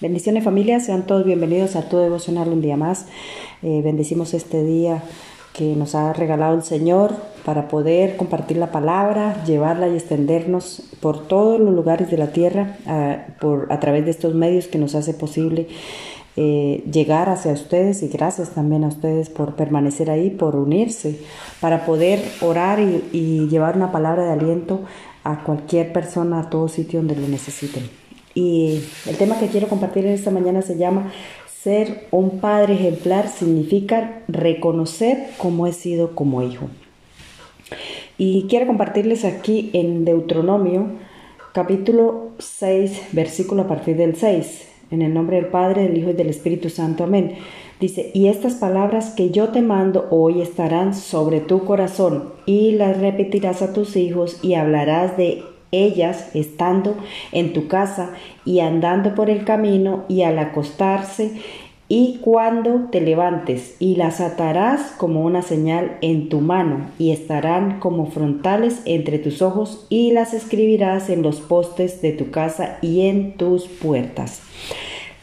Bendiciones familia, sean todos bienvenidos a tu devocional un día más. Eh, bendecimos este día que nos ha regalado el Señor para poder compartir la palabra, llevarla y extendernos por todos los lugares de la tierra a, por, a través de estos medios que nos hace posible eh, llegar hacia ustedes y gracias también a ustedes por permanecer ahí, por unirse, para poder orar y, y llevar una palabra de aliento a cualquier persona, a todo sitio donde lo necesiten. Y el tema que quiero compartir en esta mañana se llama Ser un padre ejemplar significa reconocer cómo he sido como hijo. Y quiero compartirles aquí en Deuteronomio capítulo 6, versículo a partir del 6, en el nombre del Padre, del Hijo y del Espíritu Santo. Amén. Dice, y estas palabras que yo te mando hoy estarán sobre tu corazón y las repetirás a tus hijos y hablarás de ellas estando en tu casa y andando por el camino y al acostarse y cuando te levantes y las atarás como una señal en tu mano y estarán como frontales entre tus ojos y las escribirás en los postes de tu casa y en tus puertas.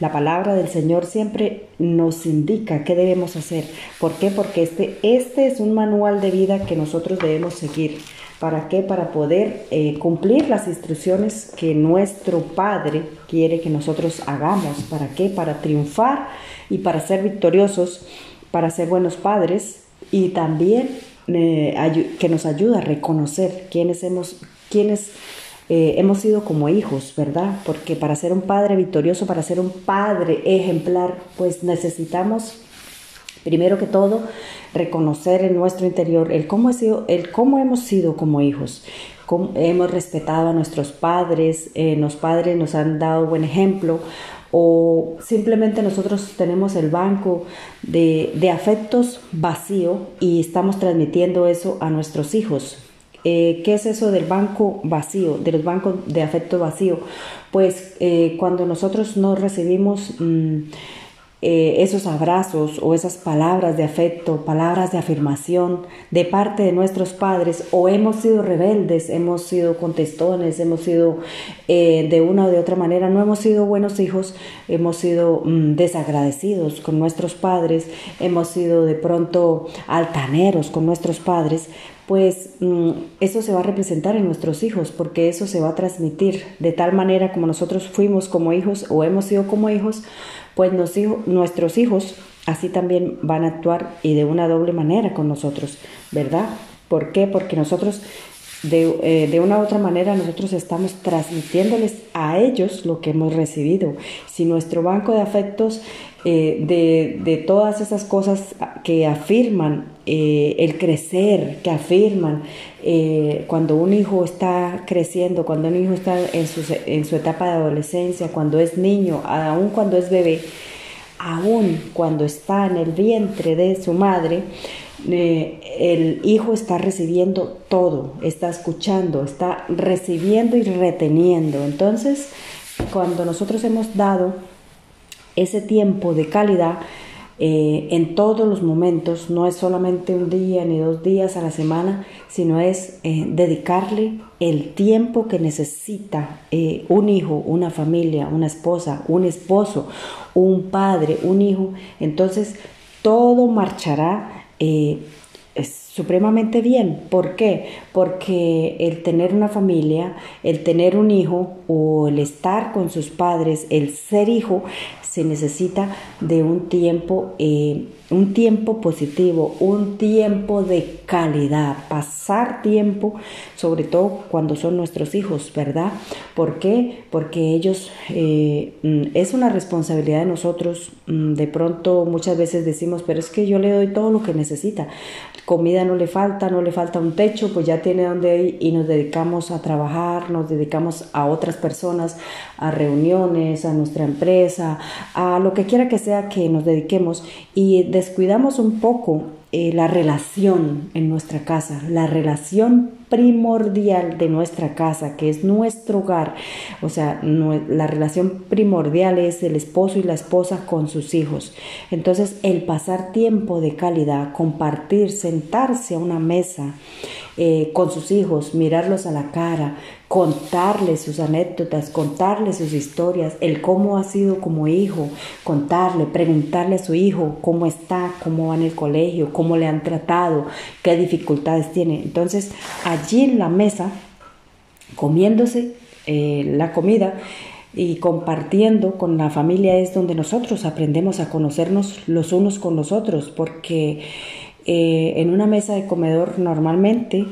La palabra del Señor siempre nos indica qué debemos hacer. ¿Por qué? Porque este, este es un manual de vida que nosotros debemos seguir. ¿Para qué? Para poder eh, cumplir las instrucciones que nuestro Padre quiere que nosotros hagamos. ¿Para qué? Para triunfar y para ser victoriosos, para ser buenos padres y también eh, que nos ayuda a reconocer quiénes hemos, quiénes, eh, hemos sido como hijos, ¿verdad? Porque para ser un padre victorioso, para ser un padre ejemplar, pues necesitamos Primero que todo, reconocer en nuestro interior el cómo, sido, el cómo hemos sido como hijos, cómo hemos respetado a nuestros padres, eh, los padres nos han dado buen ejemplo o simplemente nosotros tenemos el banco de afectos vacío y estamos transmitiendo eso a nuestros hijos. Eh, ¿Qué es eso del banco vacío, de los bancos de afecto vacío? Pues eh, cuando nosotros no recibimos... Mm, eh, esos abrazos o esas palabras de afecto, palabras de afirmación de parte de nuestros padres o hemos sido rebeldes, hemos sido contestones, hemos sido de una o de otra manera, no hemos sido buenos hijos, hemos sido mm, desagradecidos con nuestros padres, hemos sido de pronto altaneros con nuestros padres, pues mm, eso se va a representar en nuestros hijos, porque eso se va a transmitir de tal manera como nosotros fuimos como hijos o hemos sido como hijos, pues nuestros hijos así también van a actuar y de una doble manera con nosotros, ¿verdad? ¿Por qué? Porque nosotros de, eh, una u otra manera nosotros estamos transmitiéndoles a ellos lo que hemos recibido. Si nuestro banco de afectos eh, de, todas esas cosas que afirman eh, el crecer, que afirman cuando un hijo está creciendo, cuando un hijo está en su, en su etapa de adolescencia, cuando es niño, aún cuando es bebé, aún cuando está en el vientre de su madre, eh, el hijo está recibiendo todo, está escuchando, está recibiendo y reteniendo. Entonces, cuando nosotros hemos dado ese tiempo de calidad, eh, en todos los momentos, no es solamente un día ni dos días a la semana, sino es eh, dedicarle el tiempo que necesita un hijo, una familia, una esposa, un esposo, un padre, un hijo. Entonces, todo marchará eh, es supremamente bien. ¿Por qué? Porque el tener una familia, el tener un hijo o el estar con sus padres, el ser hijo, se necesita de un tiempo, eh, un tiempo positivo, un tiempo de calidad, pasar tiempo, sobre todo cuando son nuestros hijos, ¿verdad? ¿Por qué? Porque ellos, eh, mm, es una responsabilidad de nosotros, mm, de pronto muchas veces decimos, pero es que yo le doy todo lo que necesita, comida no le falta, no le falta un techo, pues ya tiene donde ir y nos dedicamos a trabajar, nos dedicamos a otras personas, a reuniones, a nuestra empresa, a lo que quiera que sea que nos dediquemos y descuidamos un poco eh, la relación en nuestra casa, la relación primordial de nuestra casa, que es nuestro hogar. O sea, la relación primordial es el esposo y la esposa con sus hijos. Entonces, el pasar tiempo de calidad, compartir, sentarse a una mesa eh, con sus hijos, mirarlos a la cara, contarle sus anécdotas, contarle sus historias, el cómo ha sido como hijo, contarle, preguntarle a su hijo cómo está, cómo va en el colegio, cómo le han tratado, qué dificultades tiene. Entonces, allí en la mesa, comiéndose eh, la comida, y compartiendo con la familia es donde nosotros aprendemos a conocernos los unos con los otros, porque eh, en una mesa de comedor normalmente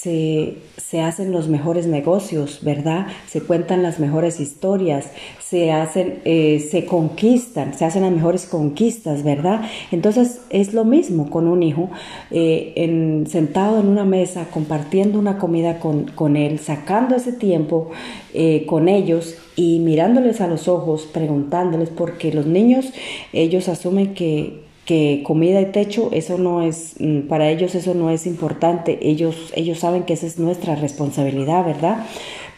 se, hacen los mejores negocios, ¿verdad? Se cuentan las mejores historias, se hacen, eh, se conquistan, se hacen las mejores conquistas, ¿verdad? Entonces es lo mismo con un hijo, eh, en, sentado en una mesa, compartiendo una comida con, con él, sacando ese tiempo eh, con ellos y mirándoles a los ojos, preguntándoles, porque los niños, ellos asumen que que comida y techo, eso no es, mm, para ellos eso no es importante, ellos, ellos saben que esa es nuestra responsabilidad, ¿verdad?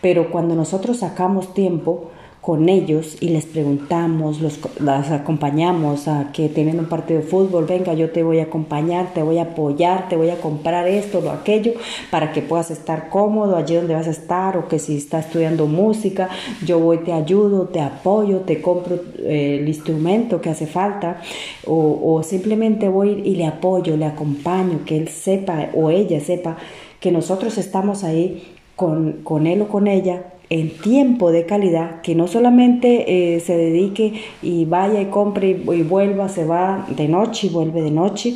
Pero cuando nosotros sacamos tiempo, con ellos y les preguntamos, los, las acompañamos a que tienen un partido de fútbol, venga, yo te voy a acompañar, te voy a apoyar, te voy a comprar esto o aquello para que puedas estar cómodo allí donde vas a estar o que si estás estudiando música, yo voy, te ayudo, te apoyo, te compro eh, el instrumento que hace falta o, o simplemente voy y le apoyo, le acompaño, que él sepa o ella sepa que nosotros estamos ahí con, con él o con ella en tiempo de calidad, que no solamente eh, se dedique y vaya y compre y, vuelva, se va de noche y vuelve de noche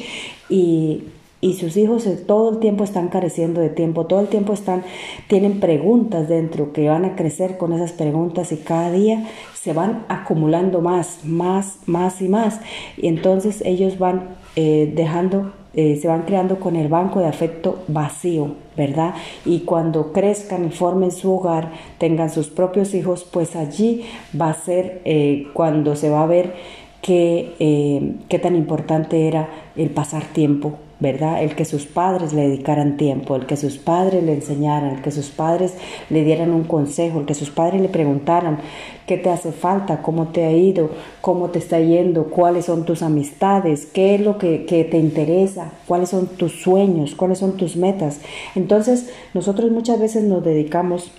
y, y sus hijos todo el tiempo están careciendo de tiempo, todo el tiempo están, tienen preguntas dentro que van a crecer con esas preguntas y cada día se van acumulando más, más, más y más. Y entonces ellos van eh, dejando eh, se van creando con el banco de afecto vacío, ¿verdad? Y cuando crezcan y formen su hogar, tengan sus propios hijos, pues allí va a ser eh, cuando se va a ver qué, eh, qué tan importante era el pasar tiempo ¿verdad? El que sus padres le dedicaran tiempo, el que sus padres le enseñaran, el que sus padres le dieran un consejo, el que sus padres le preguntaran qué te hace falta, cómo te ha ido, cómo te está yendo, cuáles son tus amistades, qué es lo que, te interesa, cuáles son tus sueños, cuáles son tus metas. Entonces, nosotros muchas veces nos dedicamos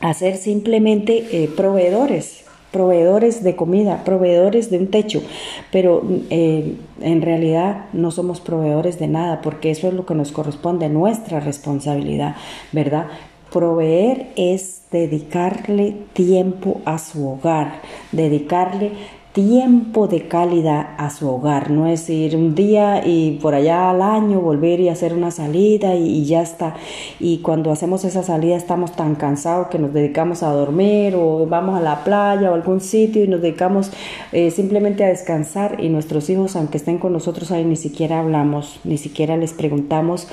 a ser simplemente eh, proveedores, proveedores de comida, proveedores de un techo, pero eh, en realidad no somos proveedores de nada porque eso es lo que nos corresponde, nuestra responsabilidad, ¿verdad? Proveer es dedicarle tiempo a su hogar, dedicarle tiempo de calidad a su hogar, no es ir un día y por allá al año volver y hacer una salida y, ya está. Y cuando hacemos esa salida estamos tan cansados que nos dedicamos a dormir o vamos a la playa o algún sitio y nos dedicamos eh, simplemente a descansar y nuestros hijos, aunque estén con nosotros ahí, ni siquiera hablamos, ni siquiera les preguntamos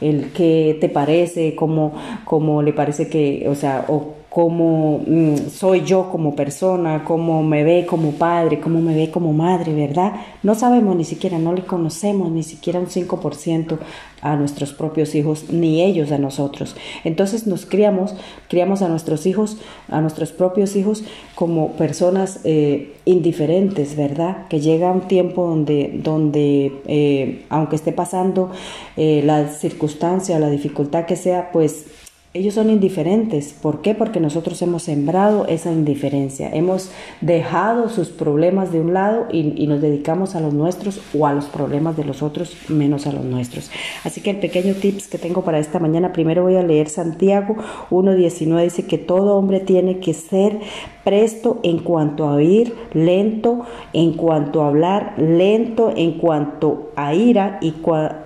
el qué te parece, cómo, cómo le parece que, o sea, o cómo mm, soy yo como persona, cómo me ve como padre, cómo me ve como madre, ¿verdad? No sabemos ni siquiera, no le conocemos ni siquiera un 5% a nuestros propios hijos, ni ellos a nosotros. Entonces nos criamos, criamos a nuestros hijos, a nuestros propios hijos como personas eh, indiferentes, ¿verdad? Que llega un tiempo donde, donde eh, aunque esté pasando eh, la circunstancia, la dificultad que sea, pues ellos son indiferentes. ¿Por qué? Porque nosotros hemos sembrado esa indiferencia. Hemos dejado sus problemas de un lado y, nos dedicamos a los nuestros o a los problemas de los otros menos a los nuestros. Así que el pequeño tips que tengo para esta mañana, primero voy a leer Santiago 1.19. Dice que todo hombre tiene que ser presto en cuanto a oír, lento en cuanto a hablar, lento en cuanto a ira y,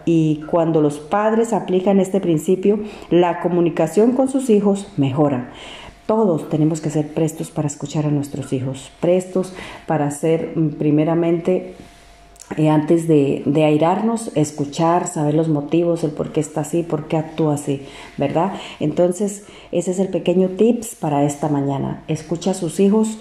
y cuando los padres aplican este principio, la comunicación con sus hijos mejora. Todos tenemos que ser prestos para escuchar a nuestros hijos, prestos para ser mm, primeramente eh, antes de, de, airarnos, escuchar, saber los motivos, el por qué está así, por qué actúa así, ¿verdad? Entonces, ese es el pequeño tips para esta mañana. Escucha a sus hijos,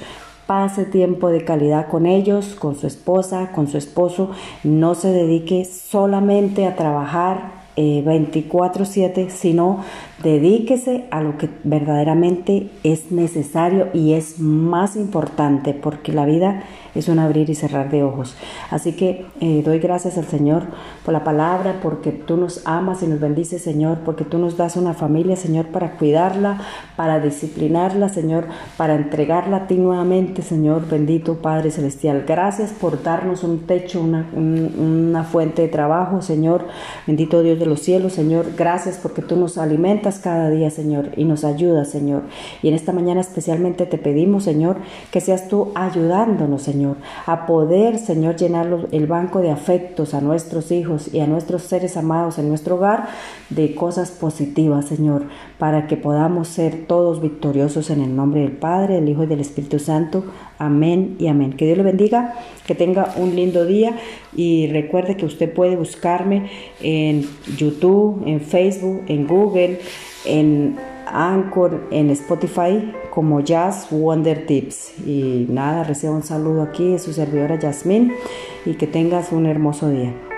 pase tiempo de calidad con ellos, con su esposa, con su esposo, no se dedique solamente a trabajar 24/7, sino dedíquese a lo que verdaderamente es necesario y es más importante, porque la vida es un abrir y cerrar de ojos. Así que eh, doy gracias al Señor por la palabra, porque tú nos amas y nos bendices, Señor, porque tú nos das una familia, Señor, para cuidarla, para disciplinarla, Señor, para entregarla a ti nuevamente, Señor, bendito Padre Celestial. Gracias por darnos un techo, una, una fuente de trabajo, Señor, bendito Dios de los cielos, Señor. Gracias porque tú nos alimentas cada día, Señor, y nos ayudas, Señor. Y en esta mañana especialmente te pedimos, Señor, que seas tú ayudándonos, Señor a poder, Señor, llenar el banco de afectos a nuestros hijos y a nuestros seres amados en nuestro hogar de cosas positivas, Señor, para que podamos ser todos victoriosos en el nombre del Padre, del Hijo y del Espíritu Santo. Amén y amén. Que Dios le bendiga, que tenga un lindo día y recuerde que usted puede buscarme en YouTube, en Facebook, en Google, en Anchor, en Spotify como Jazz Wonder Tips. Y nada, recibo un saludo aquí de su servidora Yasmín y que tengas un hermoso día.